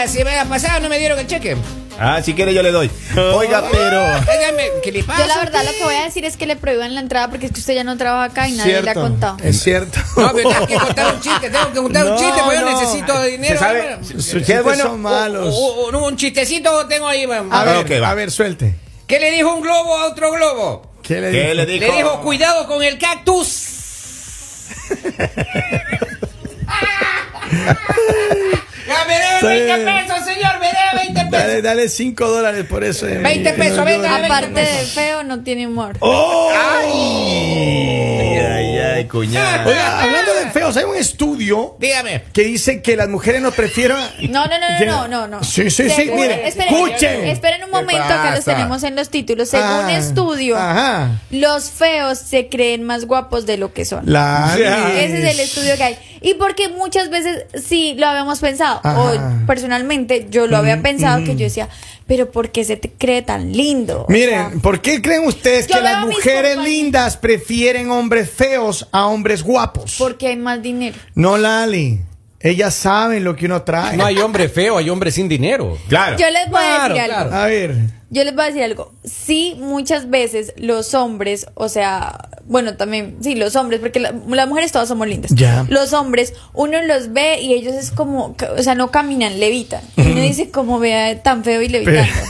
la semana pasada, no me dieron el cheque. Ah, si quiere yo le doy. Oiga, pero. Óigame, ¿qué le pasa? Yo la verdad a lo que voy a decir es que le prohíban la entrada porque es que usted ya no trabaja acá y nadie le ha contado. Es cierto. No, pero tengo que contar un chiste, tengo que contar un chiste, porque yo necesito dinero. Se sabe- hermano. Sus ¿Qué es chistes bueno? son malos. Un, un- un chistecito tengo ahí, man. A ver, Ok, va. a ver, suelte. ¿Qué le dijo un globo a otro globo? ¿Qué le ¿Qué dijo? le dijo? Le dijo, cuidado con el cactus. ya me debe 20 pesos, señor, me debe 20 pesos. Dale, dale 5 dólares por eso. eh. 20 pesos, venga. Aparte de feo, no tiene humor. ¡Oh! Ay, ay, cuñado. Oiga, hablando de feos, hay un estudio Dígame. que dice que las mujeres no prefieren. No, no, no, no, no, no, no. Sí, sí, sí, Según- mire, esperen, escuchen. Esperen un momento, acá los tenemos en los títulos. Según Ah, estudio, Ajá. los feos se creen más guapos de lo que son. La Ese es el estudio que hay. Y porque muchas veces sí lo habíamos pensado, Ajá. o personalmente yo lo había pensado, que yo decía, pero ¿por qué se te cree tan lindo? O sea, Miren, ¿por qué creen ustedes que las mujeres lindas prefieren hombres feos a hombres guapos? porque hay más dinero. No, Lali. Ellas saben lo que uno trae. No hay hombre feo, hay hombre sin dinero. Claro. Yo les voy a decir algo. claro. A ver. Yo les voy a decir algo. Sí, muchas veces los hombres, o sea, bueno, también, sí, los hombres, porque la- las mujeres todas somos lindas. Ya. Los hombres, uno los ve y ellos es como, o sea, no caminan, levitan. Y uno dice, como vea tan feo y levitando.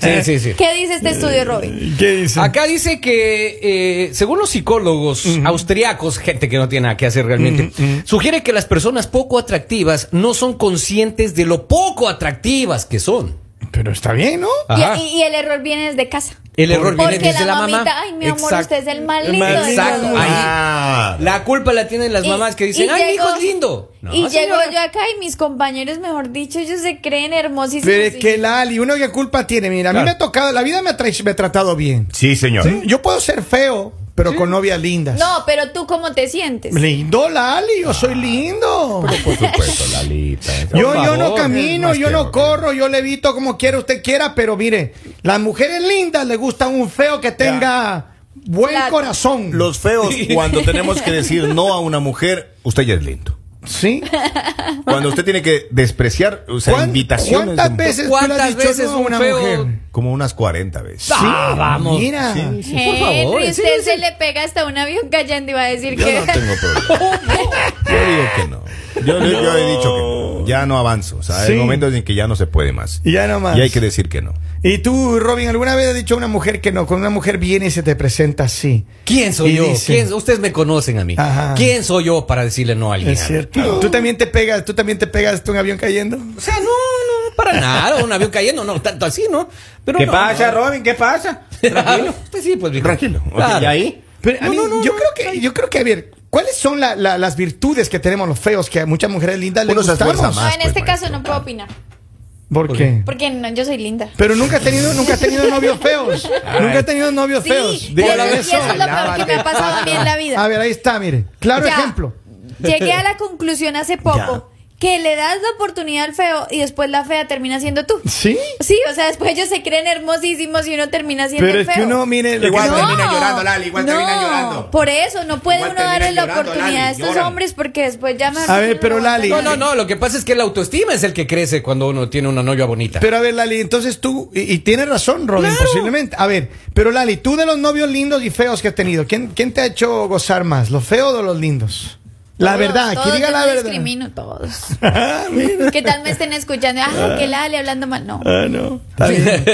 Sí, sí, sí. ¿Qué dice este estudio, Robin? ¿Qué dice? Acá dice que, eh, según los psicólogos austriacos, gente que no tiene nada que hacer realmente, sugiere que las personas poco atractivas no son conscientes de lo poco atractivas que son. Pero está bien, ¿no? Y, Ajá. y- y el error viene desde casa. El error viene Porque desde la, mamita, mamá. ay, mi amor, Exacto. usted es el más lindo. Exacto. todos". Ahí. Ah. La culpa la tienen las mamás que dicen, ay, mi hijo es lindo. No, y llego yo acá y mis compañeros, mejor dicho, ellos se creen hermosísimos. Pero es y- que Lali, uno qué culpa tiene. Mira, a mí me ha tocado, la vida me ha, tra- me ha tratado bien. Sí, señor. Yo puedo ser feo, pero con novias lindas. No, pero tú cómo te sientes. Lindo, Lali, yo soy lindo. Por supuesto, Lalita. Yo, yo no camino, yo no corro, yo levito como quiera usted quiera, pero mire, las mujeres lindas les gusta un feo que tenga buen corazón. Los feos, cuando tenemos que decir no a una mujer, usted ya es lindo. ¿Sí? Cuando usted tiene que despreciar, o sea, ¿Cuán- invitaciones. ¿Cuántas veces tú le ¿Cuántas has dicho veces no un una feo- mujer? Como unas 40 veces. Ah, vamos. Mira. Sí, sí, por favor. usted sí, se sí. le pega hasta un avión cayendo y va a decir Yo que... no tengo problema. Yo digo que no. Yo, yo he dicho que no. Ya no avanzo. O sea, Sí. hay momentos en que ya no se puede más. Y ya no más. Y hay que decir que no. ¿Y tú, Robin, alguna vez has dicho a una mujer que no? Cuando una mujer viene y se te presenta así. ¿Quién soy yo? dice- ¿Quién- Ustedes me conocen a mí. Ajá. ¿Quién soy yo para decirle no a alguien? Es cierto. ¿Tú también te pegas, tú también te pegas un avión cayendo? O sea, no, no, para nada. Un avión cayendo, no, tanto así, ¿no? Pero ¿Qué no, pasa, no. Robin? ¿Qué pasa? Tranquilo. Pues sí, pues. Tranquilo. Claro. ¿Y ahí? Pero a No, mí, no, no, yo no. creo que, yo creo que, a ver, ¿cuáles son la- la- las virtudes que tenemos los feos que a muchas mujeres lindas les gustamos? No, más. en pues, este caso no puedo opinar. ¿Por qué? Porque no, yo soy linda. Pero nunca he tenido, nunca he tenido novios feos. Nunca he tenido novios Sí, feos. y Dígale eso, es lo peor que me ha pasado a mí en la vida. A ver, ahí está, mire. Claro Ya. ejemplo. Llegué a la conclusión hace poco que le das la oportunidad al feo y después la fea termina siendo tú. ¿Sí? Sí, o sea, después ellos se creen hermosísimos y uno termina siendo Pero el es feo. que uno, mire, Igual que- termina llorando, Lali, igual no, termina llorando. Por eso, no puede Igual uno darle la oportunidad a estos lloran. hombres porque después ya me A ver, pero Lali- No, no, no. Lo que pasa es que la autoestima es el que crece cuando uno tiene una novia bonita. Pero a ver, Lali, entonces tú, y, y tienes razón, Robin, Claro. posiblemente. A ver, pero Lali, tú de los novios lindos y feos que has tenido, ¿quién, quién te ha hecho gozar más, los feos o los lindos? La Todos, verdad, todos, que diga yo la no verdad. discrimino todos. Ah. ¿Qué tal me estén escuchando? Ah, que Lali hablando mal. No. Ah, no. Está bien.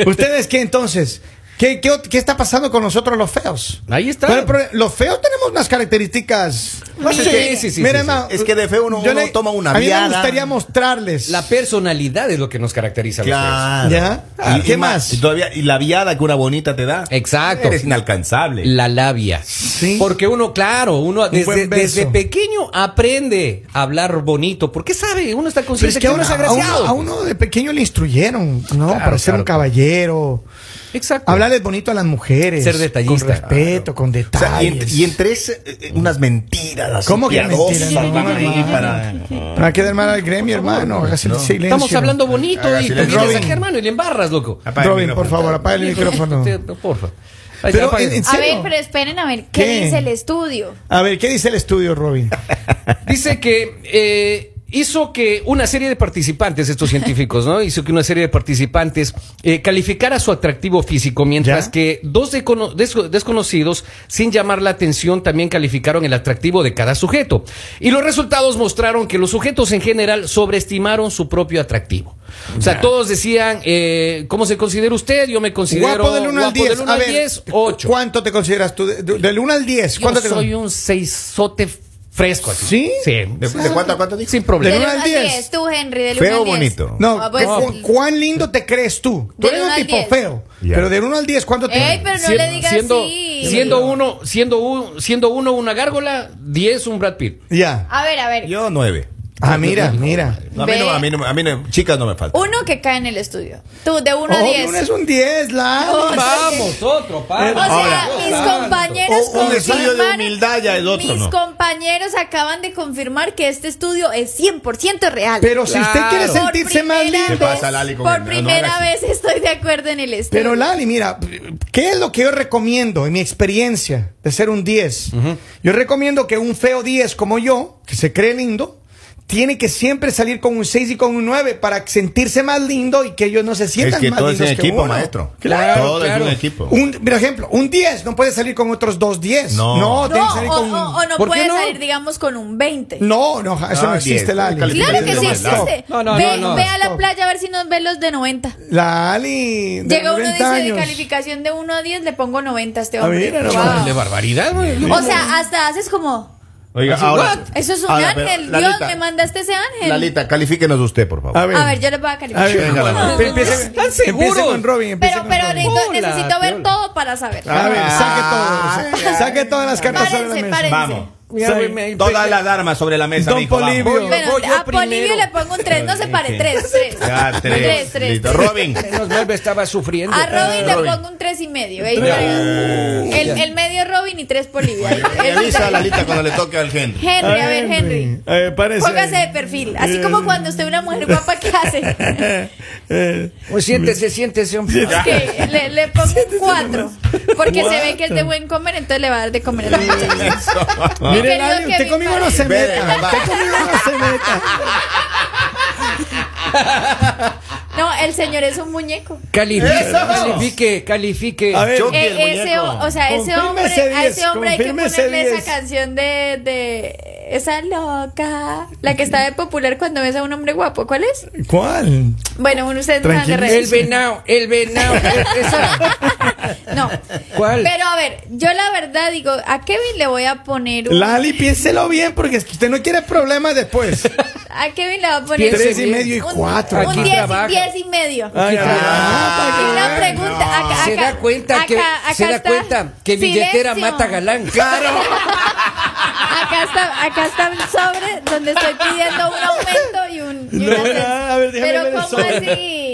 ¿Ustedes qué entonces? ¿Qué, qué, qué está pasando con nosotros los feos? Ahí está. Pero los feos tenemos unas características. No, sí, sí, sí, sí, Mira, ma, Es que de feo uno- yo uno toma una A mí me gustaría mostrarles. La personalidad es lo que nos caracteriza a los feos. Claro. ¿Ya? Y, ¿Qué y ma- más? Y, todavía, y la viada que una bonita te da. Exacto. Eres inalcanzable. La labia. Sí. Porque uno, claro, uno desde, pequeño aprende a hablar bonito. Porque sabe, uno está es consciente que a que uno, es a uno- agraciado. a uno de pequeño le instruyeron, ¿no? Claro, Para ser claro. un caballero. Exacto. Hablarles bonito a las mujeres. Ser detallista. Con respeto, con O sea, y, detalles. entre, y entre ese, eh, unas mentiras así ¿Cómo que mentiras? No, para... No hay que dar mal al gremio, hermano. Hágase el silencio. Estamos hablando bonito Haga y tú vienes Robin. aquí, hermano, y le embarras, loco. Robin, por favor, apaga el micrófono. Porfa. Pero, está, en- en A ver, pero esperen a ver qué, ¿Qué? dice el estudio. A ver, ¿qué dice el estudio, Robin? Dice que eh, hizo que una serie de participantes, estos científicos, ¿no? Hizo que una serie de participantes eh, calificara su atractivo físico, mientras ¿Ya? que dos desconocidos, sin llamar la atención, también calificaron el atractivo de cada sujeto. Y los resultados mostraron que los sujetos en general sobreestimaron su propio atractivo. O sea, todos decían, eh, ¿cómo se considera usted? Yo me considero Guapo del 1 al guapo 10. del uno A al ver, 10, 8. ¿Cuánto te consideras tú? De- de- del 1 al 10. Yo ¿Cuánto te soy un seisote fresco. así. ¿Sí? Sí. ¿De, de cuánto a cuánto dijo? Sin problema. Uno 1 al al 10. 10, tú, Henry, del Feo 1 al 10. bonito. No, Ah, pues, ¿cu- ¿cuán lindo te crees tú? Tú eres un tipo 10. feo. Ya. Pero del 1 al 10, ¿cuánto te Ey, pero no le digas siendo, así. siendo uno, siendo un, siendo uno una gárgola, 10 un Brad Pitt. Ya. A ver, a ver. Yo nueve. Ah, mira, mira. No, a mí no, a mí no, a mí no- chicas no me faltan. Uno que cae en el estudio. Tú, de 1 a Oh, 10. uno es un 10, la. Oh, Vamos, otro, padre. O sea, Ahora. mis compañeros O- un estudio de humildad ya es otro, Mis ¿no? compañeros acaban de confirmar que este estudio es 100% real. Pero si usted quiere sentirse más primera lindo. ¿Qué vez- pasa, Lali, con Por el- primera vez estoy de acuerdo en el estudio. Pero Lali, mira, ¿qué es lo que yo recomiendo en mi experiencia de ser un 10? Yo recomiendo que un feo 10 como yo, que se cree lindo, tiene que siempre salir con un 6 y con un 9 para sentirse más lindo y que ellos no se sientan Es que más todo es lindos en que equipo, uno. maestro. Claro. Todo claro. es un equipo. Un, por ejemplo, un 10 no puede salir con otros dos 10. No. No, tiene no, que salir o, con o- o no ¿Por qué puede no? salir, digamos, con un 20. No, no, eso Ah, no existe, 10. Lali. Claro que sí existe. No, no, ve, no, no. ve a la Stop. playa a ver si nos ven los de 90. Lali, de Llega uno y 90 dice de años. calificación de 1 a 10, le pongo 90 a este A hombre. ver, no, Wow. De barbaridad, güey. O sea, hasta haces como, Oiga, Así, ahora. eso es un ahora, pero, ángel. Lalita, Dios me mandaste ese ángel. Lalita, califíquenos usted, por favor. A ver. A ver, yo les voy a A calificar. ver, Venga, bueno, Lali. empiece- ¿Están empiece seguros? con Robin. Pero, con pero Robin. necesito, ver todo para saber. A ver, saque todo. sa- Saque todas las cartas sobre la Párense, mesa. párense. Vamos. Mira, Sí. me- Todas las armas sobre la mesa, Don. Polibio. Voy- Bueno, voy yo a Polivio le pongo un 3, no se pare, 3, 3. Ya, tres. Tres, tres, Listo. tres. Robin. Menos mal me estaba sufriendo. A Robin le Robin. pongo un 3 y medio. ahí para- el, el medio Robin y 3 Polivio. Me avisa a Lalita cuando le toque al Henry. Henry, a ver, Henry. Párese. Póngase de perfil. Así como cuando usted ve una mujer guapa, ¿qué hace? Eh, Pues siéntese, siéntese, hombre. Ok, le, le pongo un 4. Porque se ve que es de buen comer, entonces le va a dar de comer a la muchacha. Mire, Lali, usted conmigo no se meta. Usted conmigo no se meta. No, el señor es un muñeco. Califique, Eso. califique, califique. A ver, Eh, ese, o sea, ese hombre, a ese 10, hombre hay que ponerle esa 10. canción de, de esa loca, la que está de popular cuando ves a un hombre guapo. ¿Cuál es? ¿Cuál? Bueno, uno ustedes no. El venado, el venado. No. ¿Cuál? Pero a ver, yo la verdad digo, a Kevin le voy a poner un, Lali, piénselo bien porque es que usted no quiere problemas después. a Kevin le voy a poner Tres y medio y un, cuatro. Aquí un diez, y- diez y medio. Ay, Ah, Y una pregunta, acá, se da cuenta que acá- se da está. cuenta que billetera mata galán. Claro. Acá está, acá está el sobre donde estoy pidiendo un aumento y un. Y No, un ascenso. a ver, déjame Pero ver el ¿cómo sobre. así?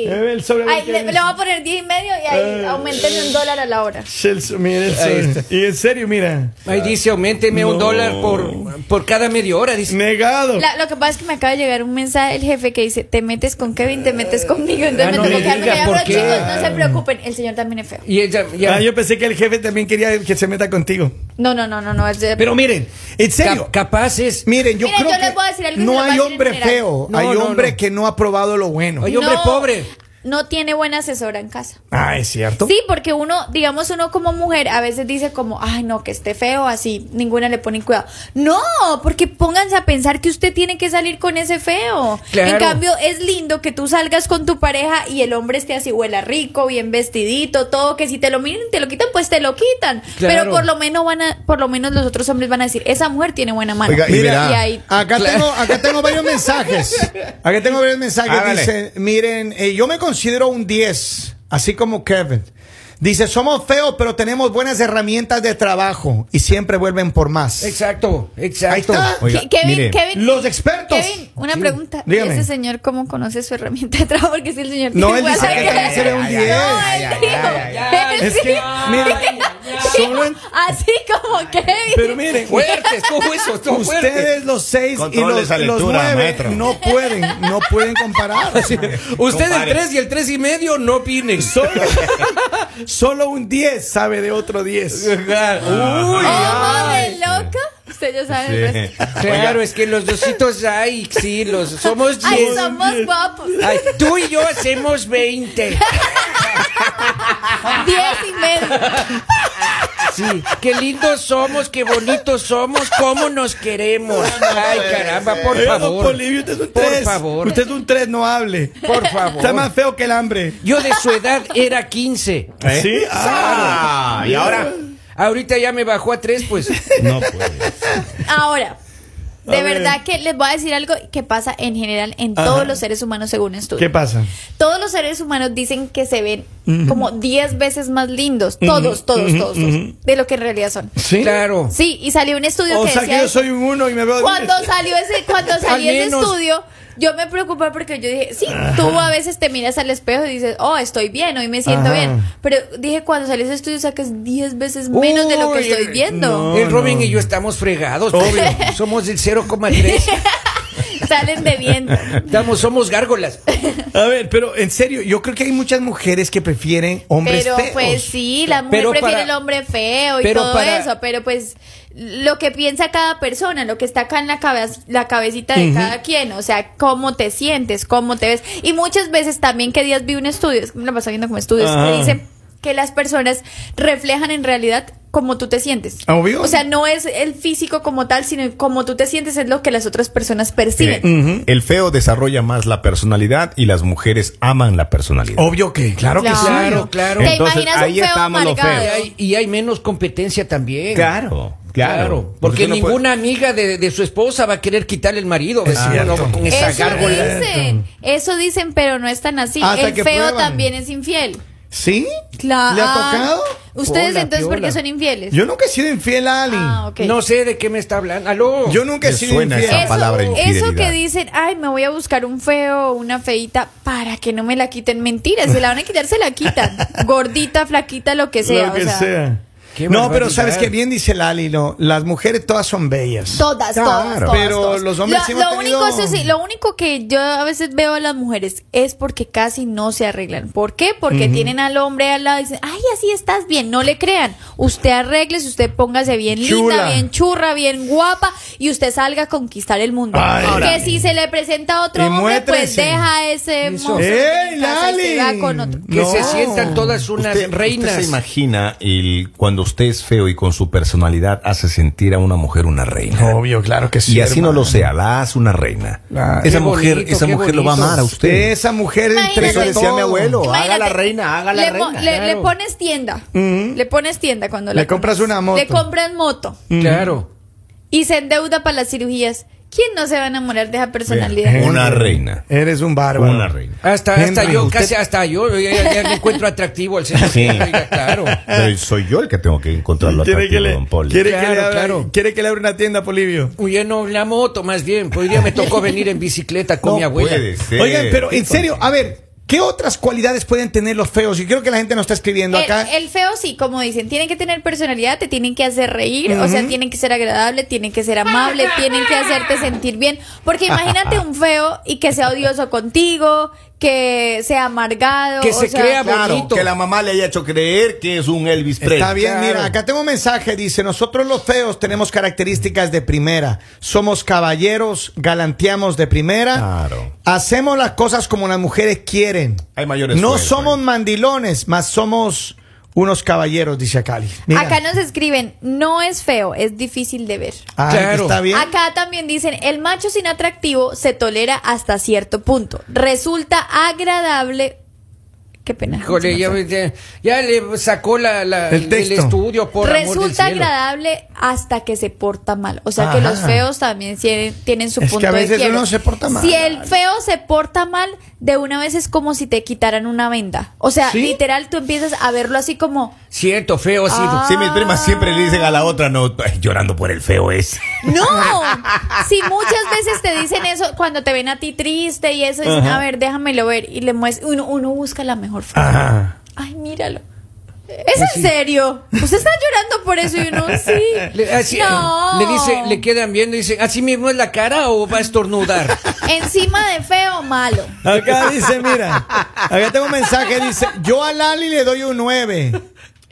El sobre, a ver Ay, qué le, le voy a poner 10 y medio y ahí Eh. aumentenme un dólar a la hora. Chelsea, mire el Ahí sobre. Y en serio, mira. Ahí dice, aumenteme un No. dólar por, por cada media hora. Dice. Negado. La- lo que pasa es que me acaba de llegar un mensaje del jefe que dice: Te metes con Kevin, te metes conmigo. Entonces Ah, me no tengo me que quedar diga, ¿por qué? chicos, no se preocupen, el señor también es feo. Y ella, ya. Ah, yo pensé que el jefe también quería que se meta contigo. No, no, no, no, no. es de- Pero miren, en serio. Cap- capaces. Miren, yo Miren, creo yo que les voy a decir algo no hay hombre feo, No, hay no, hombre no. que no ha probado lo bueno. Oye, hombre pobre. No tiene buena asesora en casa. Ah, es cierto. Sí, porque uno, digamos, uno como mujer a veces dice como, ay, no, que esté feo, así, ninguna le pone cuidado. No, porque pónganse a pensar que usted tiene que salir con ese feo. Claro. En cambio, es lindo que tú salgas con tu pareja y el hombre esté así, huela rico, bien vestidito, todo, que si te lo miren, te lo quitan, pues te lo quitan. Claro. Pero por lo menos van a, por lo menos los otros hombres van a decir, esa mujer tiene buena mano. Oiga, y Mira, verá. y ahí, Acá tengo, acá tengo varios mensajes. Acá tengo varios mensajes. Hágale. Dice, miren, eh, yo me considero un 10, así como Kevin. Dice, somos feos, pero tenemos buenas herramientas de trabajo y siempre vuelven por más. Exacto, exacto. Ahí está. Oiga, Ke- Kevin, mire. Kevin, Los expertos. Kevin, una Sí. pregunta. ¿Y Dígame. ese señor cómo conoce su herramienta de trabajo? Porque si el señor No, tiene él dice que también se ve un 10. No, él dijo. Es que, mira, Solo en- así como Kevin. Pero miren, Fuerte, estuvo eso, ustedes los seis y Controle los, los nueve maestro. no pueden, no pueden comparar. Usted el. 3 y el 3 y medio no opinen. Solo, solo un 10 sabe de otro 10. Uy, ay. de loca. Usted ya sabe resto. Claro, es que los dositos hay, sí, los somos Ay, 10. somos guapos. Ay, tú y yo hacemos 20. Diez y medio. Sí, qué lindos somos, qué bonitos somos, cómo nos queremos. Ay, caramba, por favor. Usted es un Por 3. favor. Usted es un 3, no hable. Por favor. Está más feo que el hambre. Yo de su edad era 15. ¿Sí? Ah, y ahora. Ahorita ya me bajó a 3, pues. No puede. Ahora, de A ver. verdad que les voy a decir algo que pasa en general en todos los seres humanos según estudios. ¿Qué pasa? Todos los seres humanos dicen que se ven como 10 veces más lindos, todos, todos, todos, todos, de lo que en realidad son. ¿Sí? Claro. Sí, y salió un estudio O que sea que yo soy un 1 y me veo cuando 10. salió ese cuando salió Al ese estudio yo me preocupé porque yo dije sí tú a veces te miras al espejo y dices oh estoy bien hoy me siento Ajá. bien pero dije cuando salió ese estudio sacas 10 veces menos de lo que estoy viendo el Robin y yo estamos fregados. Obvio. Somos del 0,3. salen de viento Estamos, somos gárgolas. A ver, pero en serio, yo creo que hay muchas mujeres que prefieren hombres pero feos. pues sí la mujer Pero prefiere para- el hombre feo y pero todo para- eso pero pues lo que piensa cada persona, lo que está acá en la cabeza, la cabecita de cada quien, o sea, cómo te sientes, cómo te ves. Y muchas veces también que días vi un estudio, es que me lo viendo como estudios, que dicen que las personas reflejan en realidad cómo tú te sientes. Obvio. O sea, no es el físico como tal, sino cómo tú te sientes es lo que las otras personas perciben. Eh, El feo desarrolla más la personalidad y las mujeres aman la personalidad. Obvio que, claro, que sí. Claro, claro. ¿Te Entonces, imaginas un ahí feo estamos los amargado? Y hay, y hay menos competencia también. Claro, claro. Porque puede- ninguna amiga de, de su esposa va a querer quitarle el marido. Es ¿verdad? cierto. No, con esa Eso gárgola. dicen, eso dicen, pero no es tan así. Hasta el feo prueban. también es infiel. ¿Sí? Claro. ¿Le ha tocado? ¿Ustedes Hola, entonces por piola. qué son infieles? Yo nunca he sido infiel a Ali. Ah, ok. No sé de qué me está hablando. Aló. Yo nunca he Me sido suena infiel. esa palabra eso que dicen, ay, me voy a buscar un feo o una feita para que no me la quiten. Mentiras, se la van a quitar, se la quitan. Gordita, flaquita, lo que sea. Lo que o sea, sea. Qué No, pero sabes que bien dice Lali, no, las mujeres todas son bellas. Todas, Claro. todas, todas, Pero todas. los hombres lo, sí lo tenido- único, eso sí, lo único que yo a veces veo a las mujeres es porque casi no se arreglan. ¿Por qué? Porque tienen al hombre al lado y dicen, ay, así estás bien, no le crean. Usted arregle, usted póngase bien Chula. linda, bien churra, bien guapa y usted salga a conquistar el mundo. Ay. que si se le presenta otro Y hombre, pues deja ese monstruo ¡Ey, y se Lali! va con otro. Que No. se sientan todas unas Usted, reinas. usted se imagina el, cuando usted es feo y con su personalidad hace sentir a una mujer una reina. Obvio, claro que sí. y así no lo sea, la hace una reina. Ah, esa qué mujer, bonito, esa mujer lo va a amar a usted. Esa mujer entrega Eso decía mi abuelo. haga la reina, haga la le, reina. le- le claro. pones tienda. Le pones tienda cuando Le la compras una moto. Le compras moto. Claro. y se endeuda para las cirugías. ¿Quién no se va a enamorar de esa personalidad? Una reina. Eres un bárbaro. Una reina. Hasta, hasta yo, usted- casi hasta yo, ya, ya- encuentro atractivo al señor. Sí. Oiga, claro. Pero soy yo el que tengo que encontrarlo Quiere que atractivo, le, don Poli. quiere que le abra, claro. quiere que le abra una tienda, Polivio. Oye, no, la moto más bien. Pues hoy día me tocó venir en bicicleta con No mi abuela. puede ser. Oigan, pero en serio, a ver, ¿qué otras cualidades pueden tener los feos? Y creo que la gente nos está escribiendo El, acá. el feo sí, como dicen, tienen que tener personalidad, te tienen que hacer reír, o sea, tienen que ser agradable, tienen que ser amable, tienen que hacerte sentir bien. Porque imagínate un feo y que sea odioso contigo, que sea amargado. Que o se sea, crea Claro, bonito. que la mamá le haya hecho creer que es un Elvis Presley. Está bien, Claro. mira, acá tengo un mensaje, dice, nosotros los feos tenemos características de primera, somos caballeros, galanteamos de primera, Claro. hacemos las cosas como las mujeres quieren. Hay mayor No somos ahí. mandilones, más somos unos caballeros, dice Cali. Mira. Acá nos escriben, no es feo, es difícil de ver. Ah, Claro. Está bien. Acá también dicen, el macho sin atractivo se tolera hasta cierto punto. Resulta agradable. Qué pena. Híjole, ya, ya- ya le sacó la, la- El texto. estudio por amor del Resulta cielo. agradable hasta que se porta mal. O sea que los feos también tienen, tienen su Es que punto a veces de uno se porta mal. Si el feo se porta mal, de una vez es como si te quitaran una venda. O sea, ¿Sí? literal, tú empiezas a verlo así como, Cierto, feo así. Ah. Sí, mis primas siempre le dicen a la otra, no, ay, llorando por el feo ese. No, si muchas veces te dicen eso cuando te ven a ti triste y eso, dicen, a ver, déjamelo ver. Y le muestras, uno, uno busca la mejor forma. Ajá. Ay, míralo. ¿Es en serio? ¿Usted está llorando por eso y uno sí? Le, así, no. le dice, le quedan viendo y dice, ¿así mismo es la cara o va a estornudar? Encima de feo o malo. Acá dice, mira, acá tengo un mensaje, dice, yo a Lali le doy un 9.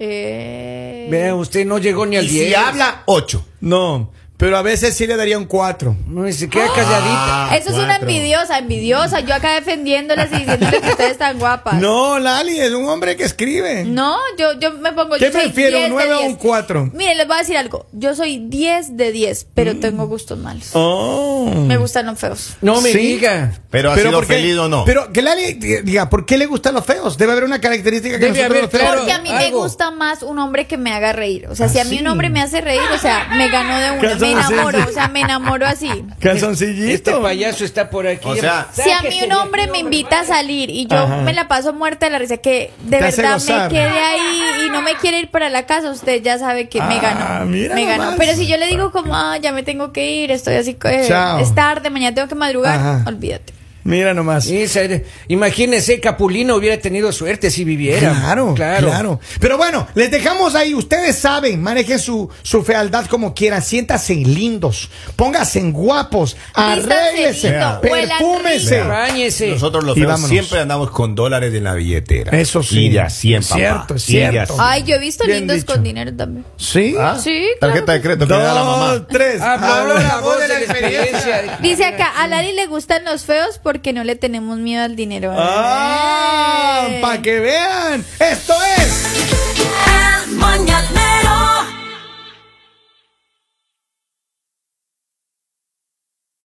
Eh, Vea, usted no llegó ni al Y 10. si habla, 8. No, pero a veces sí le daría un 4. No, se queda calladita. Eso es una cuatro. envidiosa, envidiosa. Yo acá defendiéndolas y diciéndoles que ustedes están guapas. No, Lali es un hombre que escribe. No, yo, yo me pongo. ¿Qué yo soy prefiero, 10 un de 9 o 10. un 4? Mire, les voy a decir algo. Yo soy 10 de 10, pero tengo gustos malos. Oh. Me gustan los feos. No me Sí. diga. Pero ha Pero sido ¿por qué? feliz o no. Pero que Lali diga, ¿por qué le gustan los feos? Debe haber una característica que Debe nosotros haber, los feos- claro. Porque a mí me algo. gusta más un hombre que me haga reír. O sea, si a mí Ah, un hombre me hace reír, o sea, me ganó de una. Me Calzoncillo. enamoro, o sea, me enamoro así. Calzoncillito. Este payaso está por aquí. O sea, Si a mí un hombre me invita a salir y yo Ajá. me la paso muerta de la risa, que de Te verdad me quede ahí y no me quiere ir para la casa, usted ya sabe que me Ah, ganó. mira Me ganó. nomás. Pero si yo le digo como, ah, ya me tengo que ir, estoy así, eh, es tarde, mañana tengo que madrugar, Ajá. olvídate. Mira nomás. Esa era- imagínese, Capulino hubiera tenido suerte si viviera. Claro, claro, Pero bueno, les dejamos ahí. Ustedes saben, manejen su, su fealdad como quieran. Siéntanse lindos, pónganse guapos, rico. Báñese. nosotros los feos siempre andamos con dólares en la billetera. Eso sí. Y de a 100, papá. Cierto, es Y de a cierto. 100. Ay, yo he visto Bien lindos dicho. con dinero también. ¿Sí? ¿Ah? Sí, claro Tarjeta de crédito que le da la mamá. Dos, tres. Habló la voz de la experiencia. Dice acá, a Lali le gustan los feos porque no le tenemos miedo al dinero. Ah, para que vean. Esto es. El mañanero